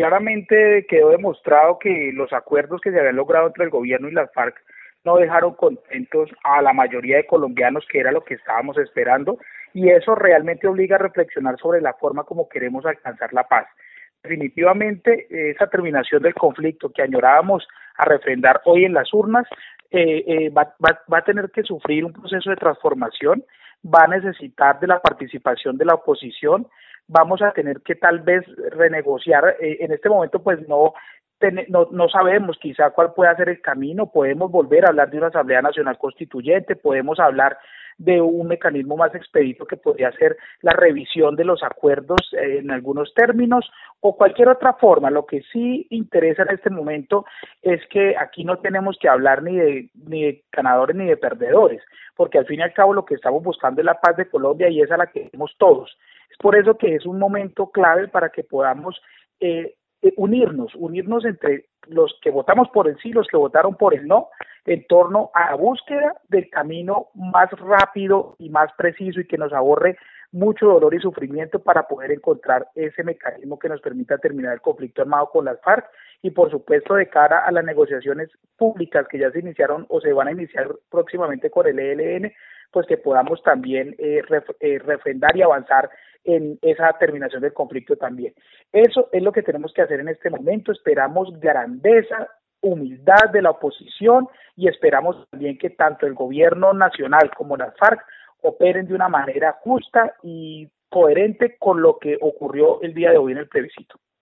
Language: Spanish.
claramente quedó demostrado que los acuerdos que se habían logrado entre el gobierno y las FARC no dejaron contentos a la mayoría de colombianos, que era lo que estábamos esperando, y eso realmente obliga a reflexionar sobre la forma como queremos alcanzar la paz. Definitivamente, esa terminación del conflicto que añorábamos a refrendar hoy en las urnas eh, eh, va, va, va a tener que sufrir un proceso de transformación, va a necesitar de la participación de la oposición, vamos a tener que tal vez renegociar, eh, en este momento pues no no, no sabemos quizá cuál puede ser el camino, podemos volver a hablar de una Asamblea Nacional Constituyente, podemos hablar de un mecanismo más expedito que podría ser la revisión de los acuerdos eh, en algunos términos o cualquier otra forma. Lo que sí interesa en este momento es que aquí no tenemos que hablar ni de, ni de ganadores ni de perdedores, porque al fin y al cabo lo que estamos buscando es la paz de Colombia y es a la que queremos todos. Es por eso que es un momento clave para que podamos eh, eh, unirnos, unirnos entre los que votamos por el sí, los que votaron por el no, en torno a la búsqueda del camino más rápido y más preciso y que nos ahorre mucho dolor y sufrimiento para poder encontrar ese mecanismo que nos permita terminar el conflicto armado con las FARC y por supuesto de cara a las negociaciones públicas que ya se iniciaron o se van a iniciar próximamente con el ELN, pues que podamos también eh, eh, refrendar y avanzar en esa terminación del conflicto también. Eso es lo que tenemos que hacer en este momento. Esperamos grandeza, humildad de la oposición y esperamos también que tanto el gobierno nacional como las FARC operen de una manera justa y coherente con lo que ocurrió el día de hoy en el plebiscito.